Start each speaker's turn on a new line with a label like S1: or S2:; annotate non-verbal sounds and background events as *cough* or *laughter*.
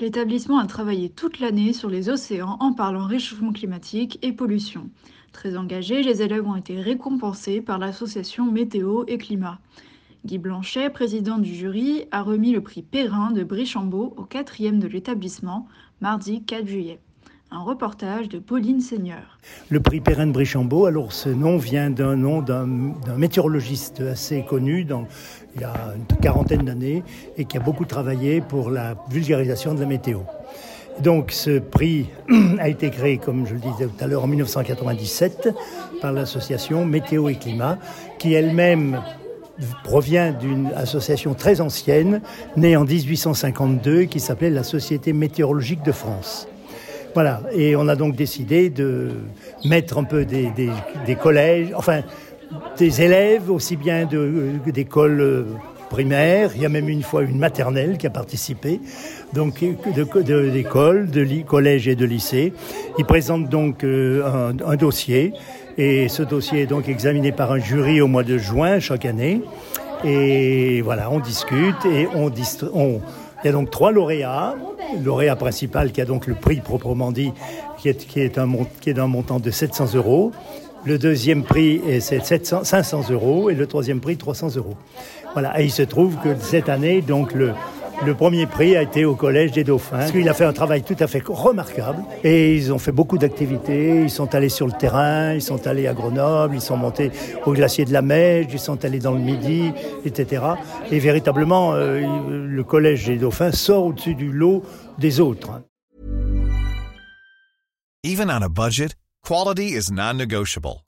S1: L'établissement a travaillé toute l'année sur les océans en parlant réchauffement climatique et pollution. Très engagés, les élèves ont été récompensés par l'association Météo et Climat. Guy Blanchet, président du jury, a remis le prix Perrin de Brichambault au quatrième de l'établissement, mardi 4 juillet. Un reportage de Pauline Seigneur.
S2: Le prix Perrin de Brichambault, alors ce nom vient d'un nom d'un météorologiste assez connu il y a une quarantaine d'années et qui a beaucoup travaillé pour la vulgarisation de la météo. Donc ce prix *clears throat* a été créé, comme je le disais tout à l'heure, en 1997 par l'association Météo et Climat, qui elle-même provient d'une association très ancienne, née en 1852, qui s'appelait la Société météorologique de France. Voilà, et on a donc décidé de mettre un peu des, collèges, enfin des élèves aussi bien d'écoles euh, primaires, il y a même une fois une maternelle qui a participé, donc d'écoles, de, de, collèges et de lycées. Ils présentent donc euh, un dossier et ce dossier est donc examiné par un jury au mois de juin chaque année. Et voilà, on discute et on, on il y a donc trois lauréats. Lauréat principal qui a donc le prix proprement dit, qui est, un, qui est d'un montant de 700 euros. Le deuxième prix est 700, 500 euros et le troisième prix 300 euros. Voilà. Et il se trouve que cette année, donc le, le premier prix a été au Collège des Dauphins. Il a fait un travail tout à fait remarquable. Et ils ont fait beaucoup d'activités. Ils sont allés sur le terrain, ils sont allés à Grenoble, ils sont montés au glacier de la Mèche, ils sont allés dans le Midi, etc. Et véritablement, euh, le Collège des Dauphins sort au-dessus du lot des autres.
S3: Even on a budget, quality is non-negotiable.